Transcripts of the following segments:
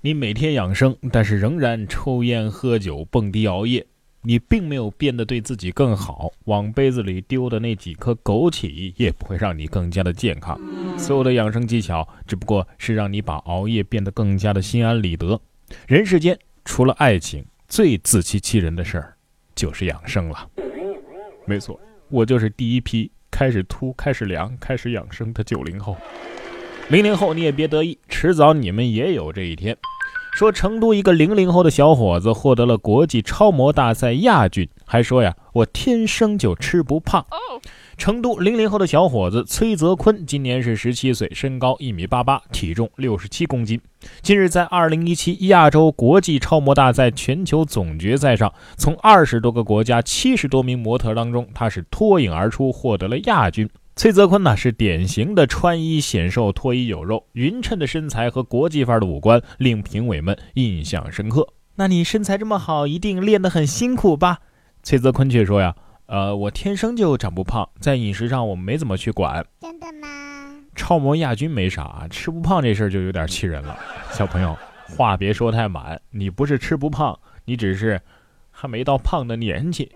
你每天养生，但是仍然抽烟喝酒、蹦迪熬夜，你并没有变得对自己更好。往杯子里丢的那几颗枸杞，也不会让你更加的健康。所有的养生技巧，只不过是让你把熬夜变得更加的心安理得。人世间除了爱情，最自欺欺人的事儿，就是养生了。没错，我就是第一批开始秃、开始凉、开始养生的九零后。零零后，你也别得意，迟早你们也有这一天。说成都一个零零后的小伙子获得了国际超模大赛亚军，还说呀，我天生就吃不胖。成都零零后的小伙子崔泽坤今年是十七岁，身高一米八八，体重六十七公斤。近日在二零一七亚洲国际超模大赛全球总决赛上，从二十多个国家七十多名模特当中，他是脱颖而出，获得了亚军。崔泽坤呢是典型的穿衣显瘦、脱衣有肉，匀称的身材和国际范儿的五官令评委们印象深刻。那你身材这么好，一定练得很辛苦吧？崔泽坤却说呀，呃，我天生就长不胖，在饮食上我没怎么去管。真的吗？超模亚军没啥，吃不胖这事儿就有点气人了。小朋友，话别说太满，你不是吃不胖，你只是还没到胖的年纪。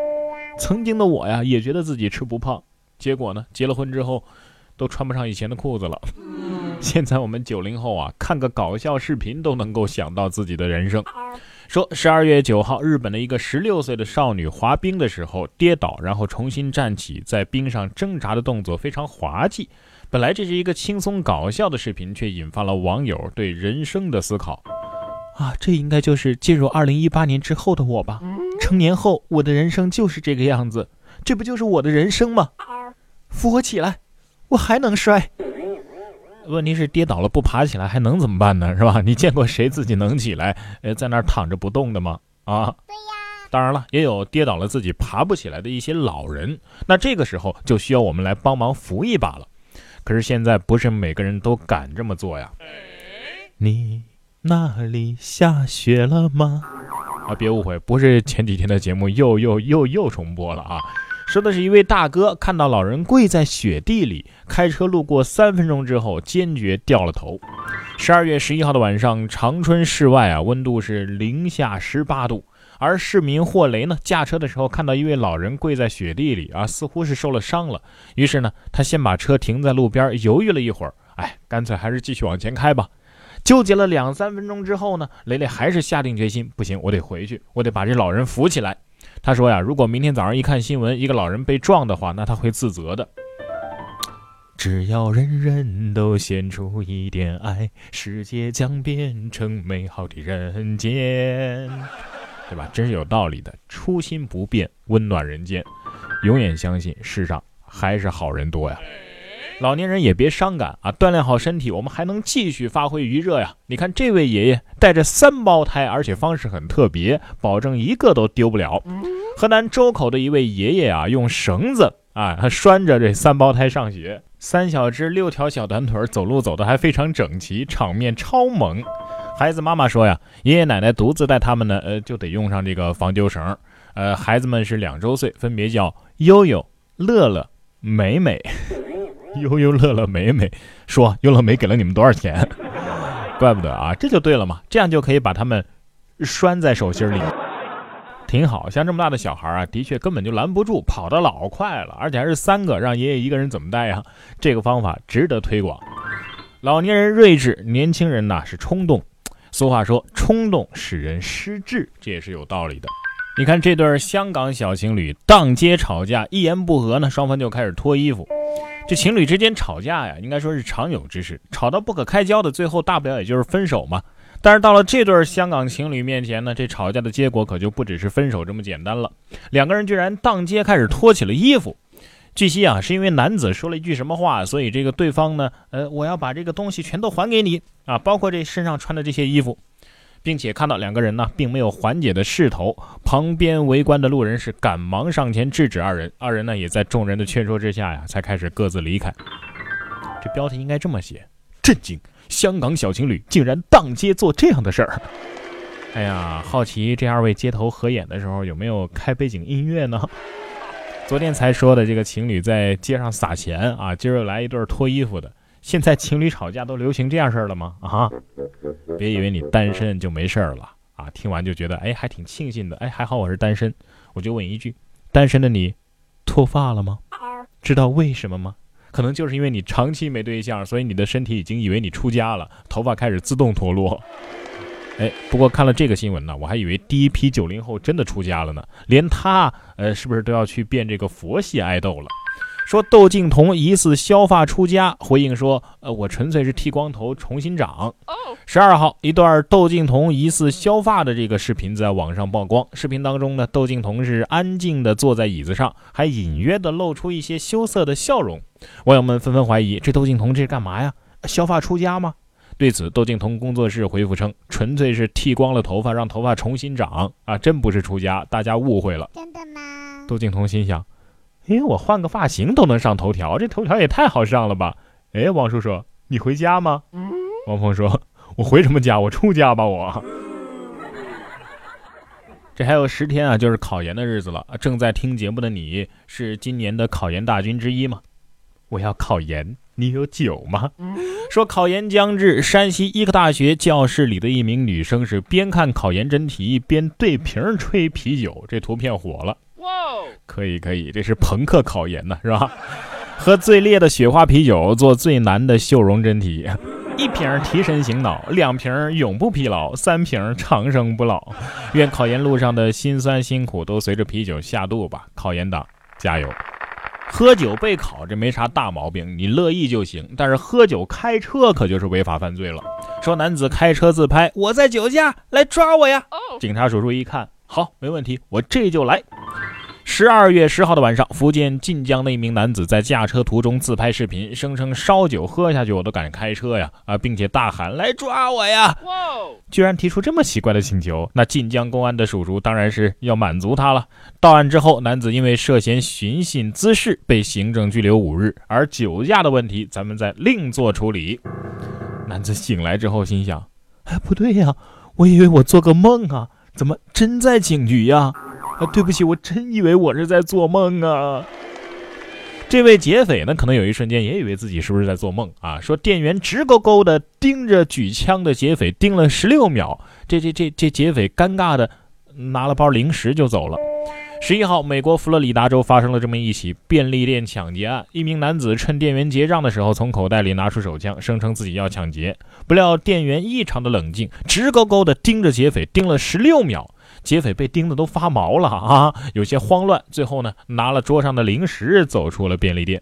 曾经的我呀，也觉得自己吃不胖。结果呢？结了婚之后，都穿不上以前的裤子了。现在我们九零后啊，看个搞笑视频都能够想到自己的人生。说十二月九号，日本的一个十六岁的少女滑冰的时候跌倒，然后重新站起，在冰上挣扎的动作非常滑稽。本来这是一个轻松搞笑的视频，却引发了网友对人生的思考。啊，这应该就是进入二零一八年之后的我吧？成年后，我的人生就是这个样子。这不就是我的人生吗？扶我起来，我还能摔。问题是跌倒了不爬起来还能怎么办呢？是吧？你见过谁自己能起来，呃，在那儿躺着不动的吗？啊，对呀。当然了，也有跌倒了自己爬不起来的一些老人，那这个时候就需要我们来帮忙扶一把了。可是现在不是每个人都敢这么做呀。你那里下雪了吗？啊，别误会，不是前几天的节目又又又又重播了啊。说的是一位大哥看到老人跪在雪地里，开车路过三分钟之后，坚决掉了头。十二月十一号的晚上，长春室外啊，温度是零下十八度，而市民霍雷呢，驾车的时候看到一位老人跪在雪地里啊，似乎是受了伤了，于是呢，他先把车停在路边，犹豫了一会儿，哎，干脆还是继续往前开吧。纠结了两三分钟之后呢，雷雷还是下定决心，不行，我得回去，我得把这老人扶起来。他说呀，如果明天早上一看新闻，一个老人被撞的话，那他会自责的。只要人人都献出一点爱，世界将变成美好的人间，对吧？真是有道理的。初心不变，温暖人间，永远相信世上还是好人多呀。老年人也别伤感啊，锻炼好身体，我们还能继续发挥余热呀。你看这位爷爷带着三胞胎，而且方式很特别，保证一个都丢不了。河南周口的一位爷爷啊，用绳子啊，他拴着这三胞胎上学，三小只六条小短腿，走路走得还非常整齐，场面超萌。孩子妈妈说呀，爷爷奶奶独自带他们呢，呃，就得用上这个防丢绳。呃，孩子们是两周岁，分别叫悠悠、乐乐、美美。悠悠乐乐美美说：“优乐美给了你们多少钱？怪不得啊，这就对了嘛，这样就可以把他们拴在手心里，挺好。像这么大的小孩啊，的确根本就拦不住，跑得老快了，而且还是三个，让爷爷一个人怎么带呀？这个方法值得推广。老年人睿智，年轻人呐是冲动。俗话说，冲动使人失智，这也是有道理的。你看这对香港小情侣当街吵架，一言不合呢，双方就开始脱衣服。”这情侣之间吵架呀，应该说是常有之事，吵到不可开交的，最后大不了也就是分手嘛。但是到了这对香港情侣面前呢，这吵架的结果可就不只是分手这么简单了。两个人居然当街开始脱起了衣服。据悉啊，是因为男子说了一句什么话，所以这个对方呢，呃，我要把这个东西全都还给你啊，包括这身上穿的这些衣服。并且看到两个人呢，并没有缓解的势头，旁边围观的路人是赶忙上前制止二人，二人呢也在众人的劝说之下呀，才开始各自离开。这标题应该这么写：震惊！香港小情侣竟然当街做这样的事儿。哎呀，好奇这二位街头合演的时候有没有开背景音乐呢？昨天才说的这个情侣在街上撒钱啊，今儿又来一对脱衣服的。现在情侣吵架都流行这样事儿了吗？啊，别以为你单身就没事儿了啊！听完就觉得哎，还挺庆幸的，哎，还好我是单身。我就问一句，单身的你脱发了吗？知道为什么吗？可能就是因为你长期没对象，所以你的身体已经以为你出家了，头发开始自动脱落。哎，不过看了这个新闻呢，我还以为第一批九零后真的出家了呢，连他呃是不是都要去变这个佛系爱豆了？说窦靖童疑似削发出家，回应说：“呃，我纯粹是剃光头重新长。”十二号，一段窦靖童疑似削发的这个视频在网上曝光。视频当中呢，窦靖童是安静的坐在椅子上，还隐约的露出一些羞涩的笑容。网友们纷纷怀疑：这窦靖童这是干嘛呀？削发出家吗？对此，窦靖童工作室回复称：“纯粹是剃光了头发，让头发重新长啊，真不是出家，大家误会了。”真的吗？窦靖童心想。哎，我换个发型都能上头条，这头条也太好上了吧！哎，王叔叔，你回家吗？王峰说：“我回什么家？我出家吧！我。”这还有十天啊，就是考研的日子了。正在听节目的你是今年的考研大军之一吗？我要考研，你有酒吗？说考研将至，山西医科大学教室里的一名女生是边看考研真题边对瓶吹啤酒，这图片火了。可以可以，这是朋克考研呢，是吧？喝最烈的雪花啤酒，做最难的秀容真题，一瓶提神醒脑，两瓶永不疲劳，三瓶长生不老。愿考研路上的辛酸辛苦都随着啤酒下肚吧，考研党加油！喝酒备考这没啥大毛病，你乐意就行。但是喝酒开车可就是违法犯罪了。说男子开车自拍，我在酒驾，来抓我呀！警察叔叔一看，好，没问题，我这就来。十二月十号的晚上，福建晋江的一名男子在驾车途中自拍视频，声称烧酒喝下去我都敢开车呀啊，并且大喊来抓我呀！居然提出这么奇怪的请求，那晋江公安的叔叔当然是要满足他了。到案之后，男子因为涉嫌寻衅滋事被行政拘留五日，而酒驾的问题咱们再另做处理。男子醒来之后心想：哎，不对呀，我以为我做个梦啊，怎么真在警局呀？对不起，我真以为我是在做梦啊！这位劫匪呢，可能有一瞬间也以为自己是不是在做梦啊？说店员直勾勾的盯着举枪的劫匪盯了十六秒，这这这这劫匪尴尬的拿了包零食就走了。十一号，美国佛罗里达州发生了这么一起便利店抢劫案，一名男子趁店员结账的时候，从口袋里拿出手枪，声称自己要抢劫，不料店员异常的冷静，直勾勾的盯着劫匪盯了十六秒。劫匪被盯得都发毛了啊，有些慌乱。最后呢，拿了桌上的零食走出了便利店。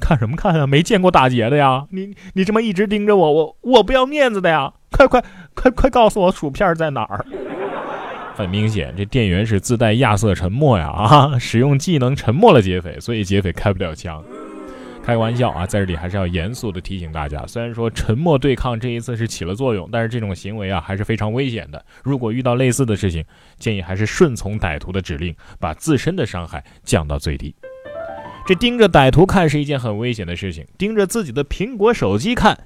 看什么看啊？没见过打劫的呀！你你这么一直盯着我，我我不要面子的呀！快快快快告诉我薯片在哪儿！很明显，这店员是自带亚瑟沉默呀啊！使用技能沉默了劫匪，所以劫匪开不了枪。开玩笑啊，在这里还是要严肃的提醒大家，虽然说沉默对抗这一次是起了作用，但是这种行为啊还是非常危险的。如果遇到类似的事情，建议还是顺从歹徒的指令，把自身的伤害降到最低。这盯着歹徒看是一件很危险的事情，盯着自己的苹果手机看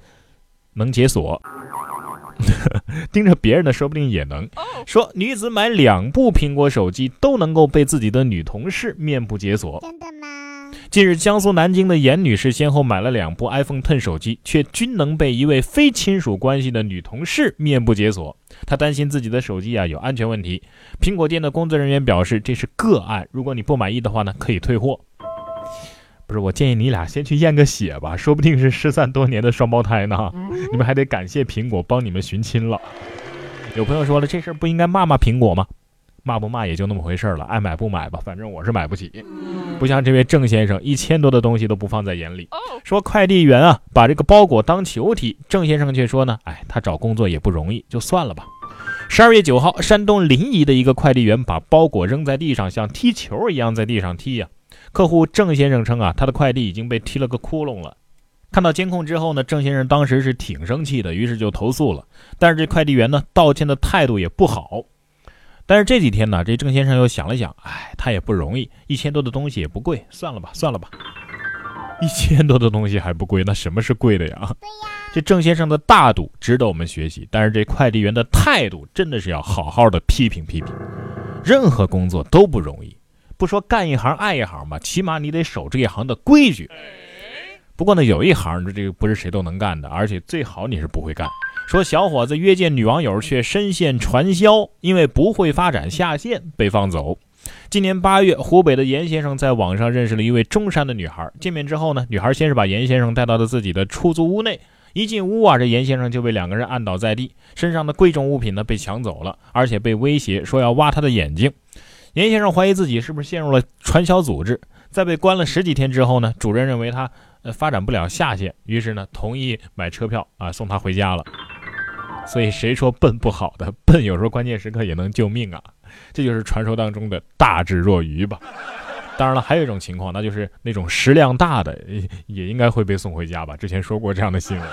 能解锁，盯着别人的说不定也能。说女子买两部苹果手机都能够被自己的女同事面部解锁，真的吗？近日，江苏南京的严女士先后买了两部 iPhone Ten 手机，却均能被一位非亲属关系的女同事面部解锁。她担心自己的手机啊有安全问题。苹果店的工作人员表示，这是个案，如果你不满意的话呢，可以退货。不是，我建议你俩先去验个血吧，说不定是失散多年的双胞胎呢。你们还得感谢苹果帮你们寻亲了。有朋友说了，这事儿不应该骂骂苹果吗？骂不骂也就那么回事了，爱买不买吧，反正我是买不起。不像这位郑先生，一千多的东西都不放在眼里。说快递员啊，把这个包裹当球踢，郑先生却说呢，哎，他找工作也不容易，就算了吧。十二月九号，山东临沂的一个快递员把包裹扔在地上，像踢球一样在地上踢呀。客户郑先生称啊，他的快递已经被踢了个窟窿了。看到监控之后呢，郑先生当时是挺生气的，于是就投诉了。但是这快递员呢，道歉的态度也不好。但是这几天呢，这郑先生又想了想，哎，他也不容易，一千多的东西也不贵，算了吧，算了吧。一千多的东西还不贵，那什么是贵的呀？对呀。这郑先生的大度值得我们学习，但是这快递员的态度真的是要好好的批评批评。任何工作都不容易，不说干一行爱一行吧，起码你得守这一行的规矩。不过呢，有一行这个不是谁都能干的，而且最好你是不会干。说小伙子约见女网友却深陷传销，因为不会发展下线被放走。今年八月，湖北的严先生在网上认识了一位中山的女孩。见面之后呢，女孩先是把严先生带到了自己的出租屋内。一进屋啊，这严先生就被两个人按倒在地，身上的贵重物品呢被抢走了，而且被威胁说要挖他的眼睛。严先生怀疑自己是不是陷入了传销组织，在被关了十几天之后呢，主任认为他呃发展不了下线，于是呢同意买车票啊送他回家了。所以谁说笨不好的？笨有时候关键时刻也能救命啊！这就是传说当中的大智若愚吧。当然了，还有一种情况，那就是那种食量大的也应该会被送回家吧？之前说过这样的新闻。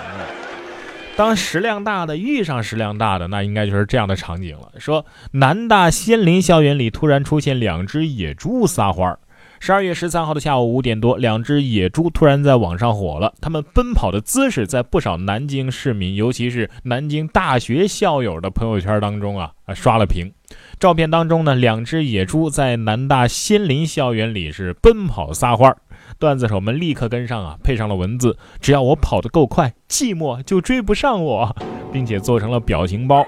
当食量大的遇上食量大的，那应该就是这样的场景了。说南大仙林校园里突然出现两只野猪撒欢儿。十二月十三号的下午五点多，两只野猪突然在网上火了。它们奔跑的姿势在不少南京市民，尤其是南京大学校友的朋友圈当中啊啊刷了屏。照片当中呢，两只野猪在南大仙林校园里是奔跑撒欢儿。段子手们立刻跟上啊，配上了文字：只要我跑得够快，寂寞就追不上我，并且做成了表情包。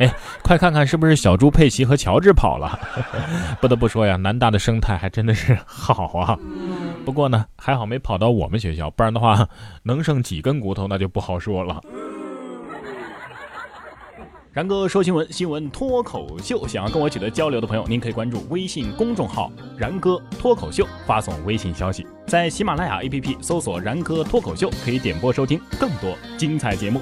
哎，快看看是不是小猪佩奇和乔治跑了？不得不说呀，南大的生态还真的是好啊。不过呢，还好没跑到我们学校，不然的话，能剩几根骨头那就不好说了。然哥说新闻，新闻脱口秀。想要跟我取得交流的朋友，您可以关注微信公众号“然哥脱口秀”，发送微信消息，在喜马拉雅 APP 搜索“然哥脱口秀”，可以点播收听更多精彩节目。